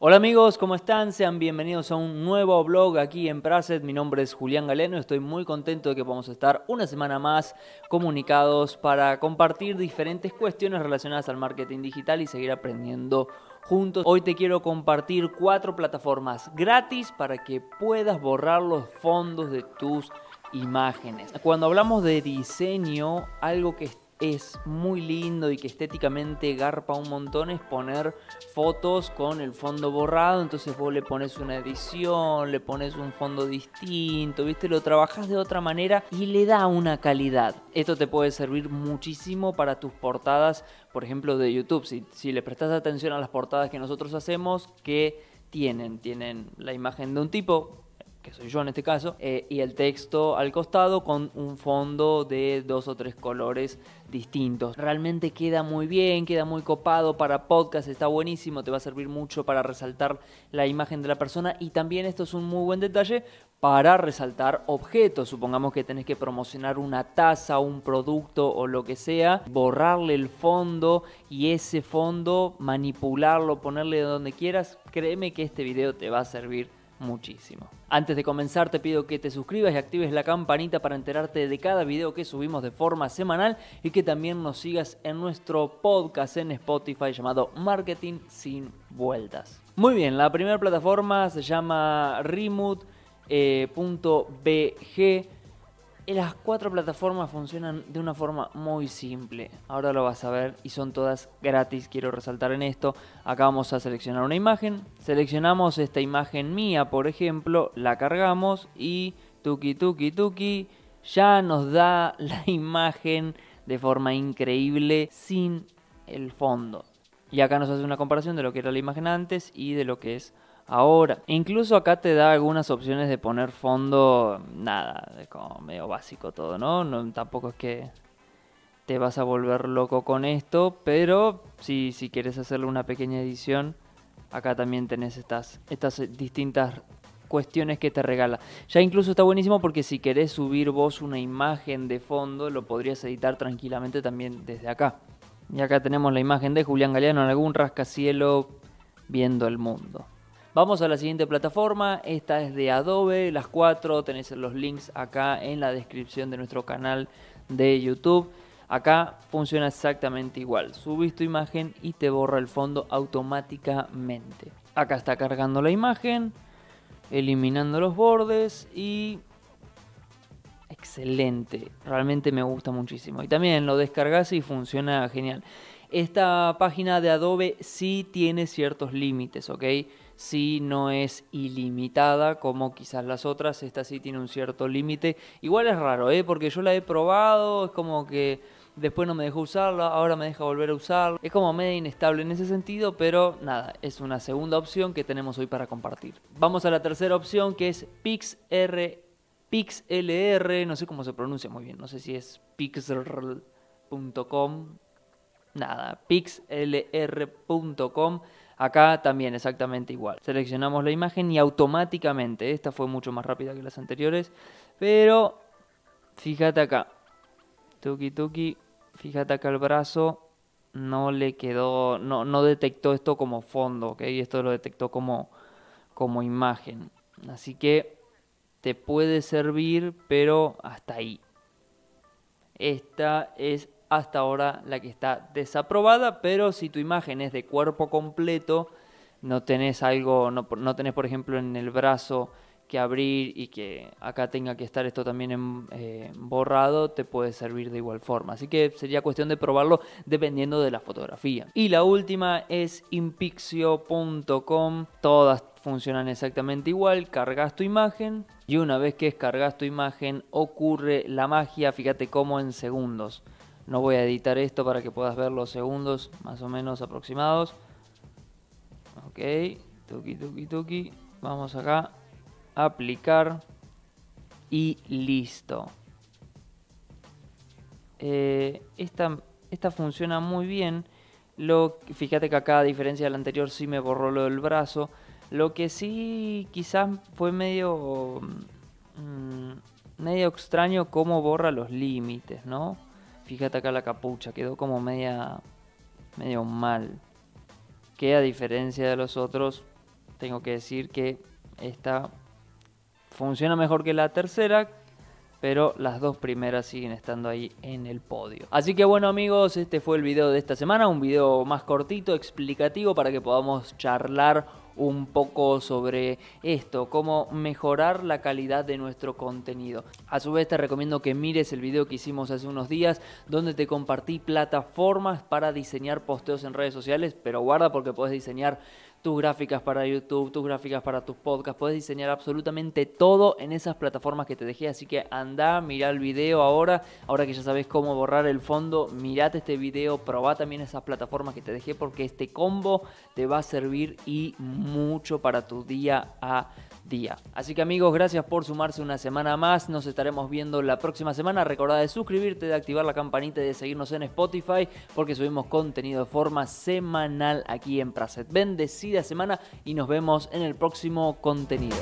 Hola amigos, ¿cómo están? Sean bienvenidos a un nuevo blog aquí en Praset. Mi nombre es Julián Galeno estoy muy contento de que podamos estar una semana más comunicados para compartir diferentes cuestiones relacionadas al marketing digital y seguir aprendiendo juntos. Hoy te quiero compartir cuatro plataformas gratis para que puedas borrar los fondos de tus imágenes. Cuando hablamos de diseño, algo que es muy lindo y que estéticamente garpa un montón es poner fotos con el fondo borrado, entonces vos le pones una edición, le pones un fondo distinto, ¿viste? Lo trabajas de otra manera y le da una calidad. Esto te puede servir muchísimo para tus portadas, por ejemplo, de YouTube. Si, si le prestas atención a las portadas que nosotros hacemos, que tienen, tienen la imagen de un tipo, que soy yo en este caso, eh, y el texto al costado con un fondo de dos o tres colores distintos. Realmente queda muy bien, queda muy copado para podcast, está buenísimo, te va a servir mucho para resaltar la imagen de la persona y también esto es un muy buen detalle para resaltar objetos. Supongamos que tenés que promocionar una taza, un producto o lo que sea, borrarle el fondo y ese fondo manipularlo, ponerle donde quieras. Créeme que este video te va a servir muchísimo. Antes de comenzar te pido que te suscribas y actives la campanita para enterarte de cada video que subimos de forma semanal y que también nos sigas en nuestro podcast en Spotify llamado Marketing sin vueltas. Muy bien, la primera plataforma se llama Remote.bg las cuatro plataformas funcionan de una forma muy simple. Ahora lo vas a ver y son todas gratis. Quiero resaltar en esto. Acá vamos a seleccionar una imagen. Seleccionamos esta imagen mía, por ejemplo, la cargamos y tuki tuki tuki ya nos da la imagen de forma increíble sin el fondo. Y acá nos hace una comparación de lo que era la imagen antes y de lo que es ahora. Incluso acá te da algunas opciones de poner fondo, nada, como medio básico todo, ¿no? ¿no? Tampoco es que te vas a volver loco con esto, pero si, si quieres hacerle una pequeña edición, acá también tenés estas, estas distintas cuestiones que te regala. Ya incluso está buenísimo porque si querés subir vos una imagen de fondo, lo podrías editar tranquilamente también desde acá. Y acá tenemos la imagen de Julián Galeano en algún rascacielo viendo el mundo. Vamos a la siguiente plataforma, esta es de Adobe, las cuatro, tenéis los links acá en la descripción de nuestro canal de YouTube. Acá funciona exactamente igual, subís tu imagen y te borra el fondo automáticamente. Acá está cargando la imagen, eliminando los bordes y excelente, realmente me gusta muchísimo. Y también lo descargas y funciona genial. Esta página de Adobe sí tiene ciertos límites, ¿ok? Si no es ilimitada como quizás las otras, esta sí tiene un cierto límite. Igual es raro, ¿eh? porque yo la he probado, es como que después no me dejó usarla, ahora me deja volver a usarla. Es como medio inestable en ese sentido, pero nada, es una segunda opción que tenemos hoy para compartir. Vamos a la tercera opción que es PixR, PixLR, no sé cómo se pronuncia muy bien, no sé si es pixr.com, nada, pixlr.com Acá también exactamente igual. Seleccionamos la imagen y automáticamente, esta fue mucho más rápida que las anteriores, pero fíjate acá, tuki tuki, fíjate acá el brazo, no le quedó, no, no detectó esto como fondo, ¿ok? Esto lo detectó como, como imagen. Así que te puede servir, pero hasta ahí. Esta es hasta ahora la que está desaprobada, pero si tu imagen es de cuerpo completo, no tenés algo, no, no tenés por ejemplo en el brazo que abrir y que acá tenga que estar esto también en, eh, borrado, te puede servir de igual forma. Así que sería cuestión de probarlo dependiendo de la fotografía. Y la última es impixio.com. Todas funcionan exactamente igual. Cargas tu imagen y una vez que descargas tu imagen ocurre la magia. Fíjate cómo en segundos. No voy a editar esto para que puedas ver los segundos más o menos aproximados. Ok, tuki tuki tuki. Vamos acá, aplicar y listo. Eh, esta, esta funciona muy bien. Lo, fíjate que acá, a diferencia del anterior, sí me borró lo del brazo. Lo que sí quizás fue medio, mm, medio extraño cómo borra los límites, ¿no? Fíjate acá la capucha, quedó como media medio mal. Que a diferencia de los otros tengo que decir que esta funciona mejor que la tercera, pero las dos primeras siguen estando ahí en el podio. Así que bueno amigos, este fue el video de esta semana, un video más cortito, explicativo para que podamos charlar un poco sobre esto, cómo mejorar la calidad de nuestro contenido. A su vez te recomiendo que mires el video que hicimos hace unos días donde te compartí plataformas para diseñar posteos en redes sociales, pero guarda porque puedes diseñar tus gráficas para YouTube, tus gráficas para tus podcasts, puedes diseñar absolutamente todo en esas plataformas que te dejé, así que anda, mira el video ahora, ahora que ya sabes cómo borrar el fondo, mirate este video, probá también esas plataformas que te dejé porque este combo te va a servir y mucho para tu día a día. Así que amigos, gracias por sumarse una semana más. Nos estaremos viendo la próxima semana. Recordá de suscribirte, de activar la campanita y de seguirnos en Spotify porque subimos contenido de forma semanal aquí en Praset. Bendecida semana y nos vemos en el próximo contenido.